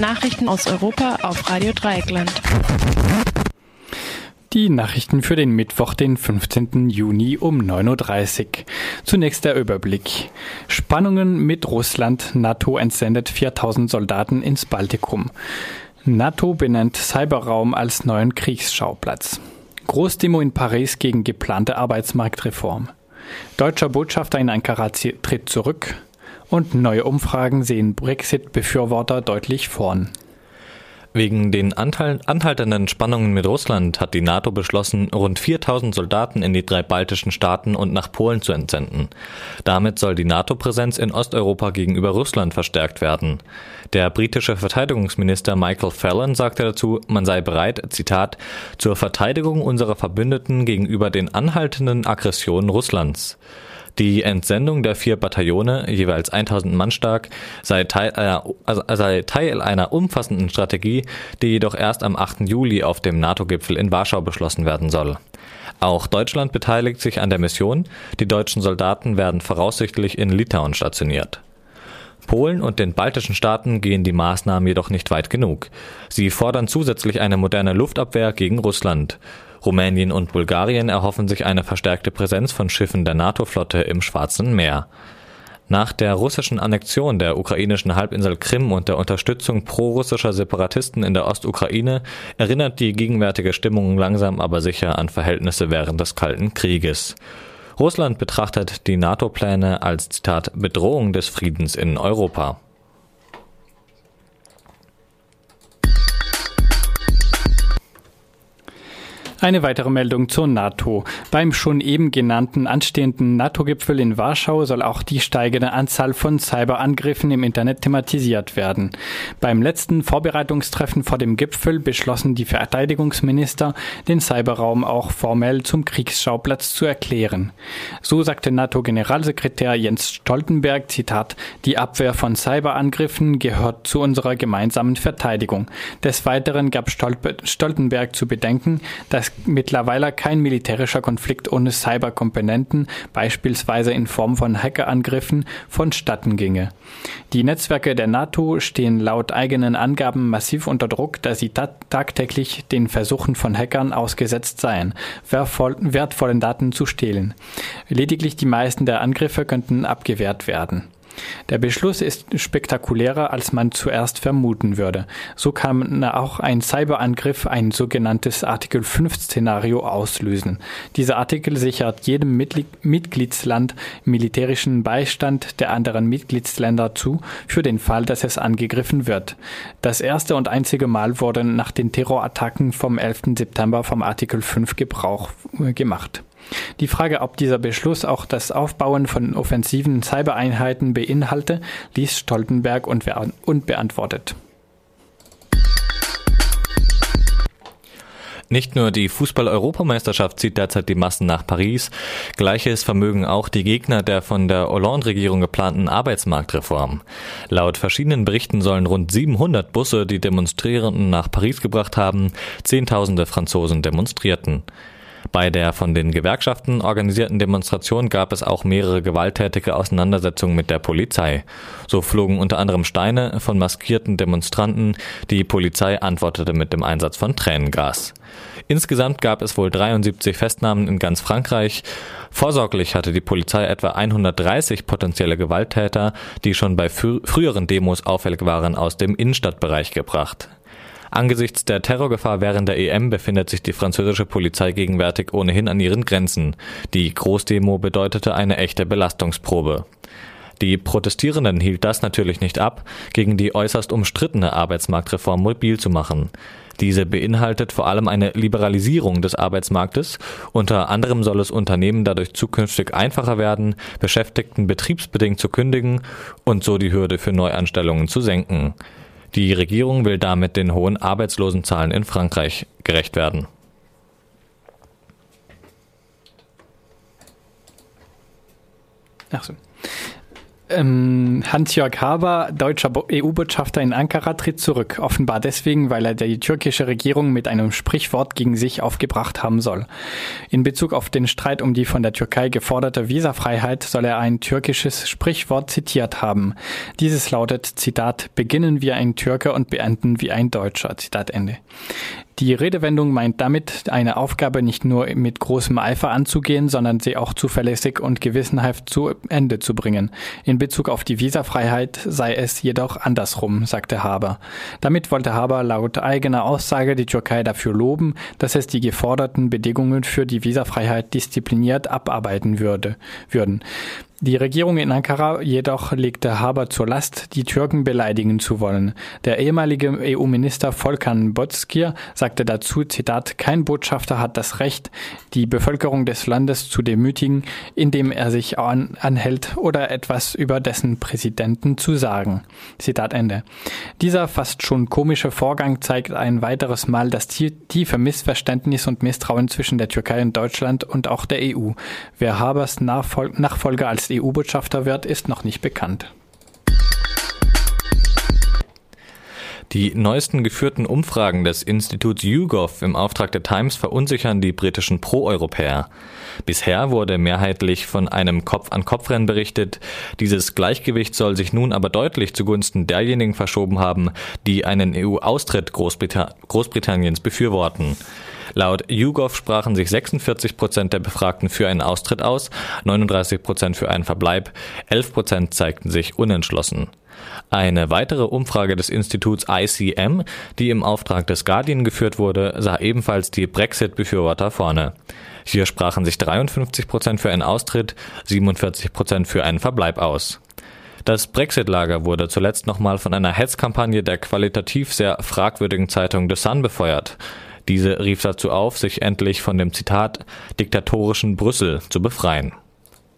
Nachrichten aus Europa auf Radio Dreieckland. Die Nachrichten für den Mittwoch, den 15. Juni um 9.30 Uhr. Zunächst der Überblick. Spannungen mit Russland. NATO entsendet 4000 Soldaten ins Baltikum. NATO benennt Cyberraum als neuen Kriegsschauplatz. Großdemo in Paris gegen geplante Arbeitsmarktreform. Deutscher Botschafter in Ankara tritt zurück. Und neue Umfragen sehen Brexit-Befürworter deutlich vorn. Wegen den anhaltenden Spannungen mit Russland hat die NATO beschlossen, rund 4000 Soldaten in die drei baltischen Staaten und nach Polen zu entsenden. Damit soll die NATO-Präsenz in Osteuropa gegenüber Russland verstärkt werden. Der britische Verteidigungsminister Michael Fallon sagte dazu, man sei bereit, Zitat, zur Verteidigung unserer Verbündeten gegenüber den anhaltenden Aggressionen Russlands. Die Entsendung der vier Bataillone, jeweils 1000 Mann stark, sei Teil, einer, also sei Teil einer umfassenden Strategie, die jedoch erst am 8. Juli auf dem NATO-Gipfel in Warschau beschlossen werden soll. Auch Deutschland beteiligt sich an der Mission. Die deutschen Soldaten werden voraussichtlich in Litauen stationiert. Polen und den baltischen Staaten gehen die Maßnahmen jedoch nicht weit genug. Sie fordern zusätzlich eine moderne Luftabwehr gegen Russland. Rumänien und Bulgarien erhoffen sich eine verstärkte Präsenz von Schiffen der NATO-Flotte im Schwarzen Meer. Nach der russischen Annexion der ukrainischen Halbinsel Krim und der Unterstützung prorussischer Separatisten in der Ostukraine erinnert die gegenwärtige Stimmung langsam aber sicher an Verhältnisse während des Kalten Krieges. Russland betrachtet die NATO-Pläne als Zitat Bedrohung des Friedens in Europa. Eine weitere Meldung zur NATO. Beim schon eben genannten anstehenden NATO-Gipfel in Warschau soll auch die steigende Anzahl von Cyberangriffen im Internet thematisiert werden. Beim letzten Vorbereitungstreffen vor dem Gipfel beschlossen die Verteidigungsminister, den Cyberraum auch formell zum Kriegsschauplatz zu erklären. So sagte NATO-Generalsekretär Jens Stoltenberg, Zitat, die Abwehr von Cyberangriffen gehört zu unserer gemeinsamen Verteidigung. Des Weiteren gab Stoltenberg zu bedenken, dass mittlerweile kein militärischer Konflikt ohne Cyberkomponenten, beispielsweise in Form von Hackerangriffen, vonstatten ginge. Die Netzwerke der NATO stehen laut eigenen Angaben massiv unter Druck, da sie tagtäglich den Versuchen von Hackern ausgesetzt seien, wertvollen Daten zu stehlen. Lediglich die meisten der Angriffe könnten abgewehrt werden. Der Beschluss ist spektakulärer, als man zuerst vermuten würde. So kann auch ein Cyberangriff ein sogenanntes Artikel 5 Szenario auslösen. Dieser Artikel sichert jedem Mitgliedsland militärischen Beistand der anderen Mitgliedsländer zu, für den Fall, dass es angegriffen wird. Das erste und einzige Mal wurde nach den Terrorattacken vom 11. September vom Artikel 5 Gebrauch äh, gemacht. Die Frage, ob dieser Beschluss auch das Aufbauen von offensiven Cybereinheiten beinhalte, ließ Stoltenberg unbeantwortet. Nicht nur die Fußball-Europameisterschaft zieht derzeit die Massen nach Paris, gleiches vermögen auch die Gegner der von der Hollande-Regierung geplanten Arbeitsmarktreform. Laut verschiedenen Berichten sollen rund 700 Busse die Demonstrierenden nach Paris gebracht haben, Zehntausende Franzosen demonstrierten. Bei der von den Gewerkschaften organisierten Demonstration gab es auch mehrere gewalttätige Auseinandersetzungen mit der Polizei. So flogen unter anderem Steine von maskierten Demonstranten. Die Polizei antwortete mit dem Einsatz von Tränengas. Insgesamt gab es wohl 73 Festnahmen in ganz Frankreich. Vorsorglich hatte die Polizei etwa 130 potenzielle Gewalttäter, die schon bei früheren Demos auffällig waren, aus dem Innenstadtbereich gebracht. Angesichts der Terrorgefahr während der EM befindet sich die französische Polizei gegenwärtig ohnehin an ihren Grenzen. Die Großdemo bedeutete eine echte Belastungsprobe. Die Protestierenden hielt das natürlich nicht ab, gegen die äußerst umstrittene Arbeitsmarktreform mobil zu machen. Diese beinhaltet vor allem eine Liberalisierung des Arbeitsmarktes. Unter anderem soll es Unternehmen dadurch zukünftig einfacher werden, Beschäftigten betriebsbedingt zu kündigen und so die Hürde für Neuanstellungen zu senken. Die Regierung will damit den hohen Arbeitslosenzahlen in Frankreich gerecht werden. Ach so. Ähm, Hans-Jörg Haber, deutscher EU-Botschafter in Ankara, tritt zurück. Offenbar deswegen, weil er die türkische Regierung mit einem Sprichwort gegen sich aufgebracht haben soll. In Bezug auf den Streit um die von der Türkei geforderte Visafreiheit soll er ein türkisches Sprichwort zitiert haben. Dieses lautet, Zitat, beginnen wie ein Türke und beenden wie ein Deutscher. Zitat Ende. Die Redewendung meint damit, eine Aufgabe nicht nur mit großem Eifer anzugehen, sondern sie auch zuverlässig und gewissenhaft zu Ende zu bringen. In Bezug auf die Visafreiheit sei es jedoch andersrum, sagte Haber. Damit wollte Haber laut eigener Aussage die Türkei dafür loben, dass es die geforderten Bedingungen für die Visafreiheit diszipliniert abarbeiten würde, würden. Die Regierung in Ankara jedoch legte Haber zur Last, die Türken beleidigen zu wollen. Der ehemalige EU-Minister Volkan Bozkir sagte dazu, Zitat, kein Botschafter hat das Recht, die Bevölkerung des Landes zu demütigen, indem er sich an, anhält oder etwas über dessen Präsidenten zu sagen. Zitat Ende. Dieser fast schon komische Vorgang zeigt ein weiteres Mal das tiefe Missverständnis und Misstrauen zwischen der Türkei und Deutschland und auch der EU. Wer Habers Nachfolger EU-Botschafter wird, ist noch nicht bekannt. Die neuesten geführten Umfragen des Instituts YouGov im Auftrag der Times verunsichern die britischen Pro-Europäer. Bisher wurde mehrheitlich von einem Kopf-an-Kopf-Rennen berichtet. Dieses Gleichgewicht soll sich nun aber deutlich zugunsten derjenigen verschoben haben, die einen EU-Austritt Großbrita Großbritanniens befürworten. Laut YouGov sprachen sich 46 Prozent der Befragten für einen Austritt aus, 39 Prozent für einen Verbleib, 11 Prozent zeigten sich unentschlossen. Eine weitere Umfrage des Instituts ICM, die im Auftrag des Guardian geführt wurde, sah ebenfalls die Brexit-Befürworter vorne. Hier sprachen sich 53 Prozent für einen Austritt, 47 Prozent für einen Verbleib aus. Das Brexit-Lager wurde zuletzt nochmal von einer Hetzkampagne der qualitativ sehr fragwürdigen Zeitung The Sun befeuert. Diese rief dazu auf, sich endlich von dem Zitat diktatorischen Brüssel zu befreien.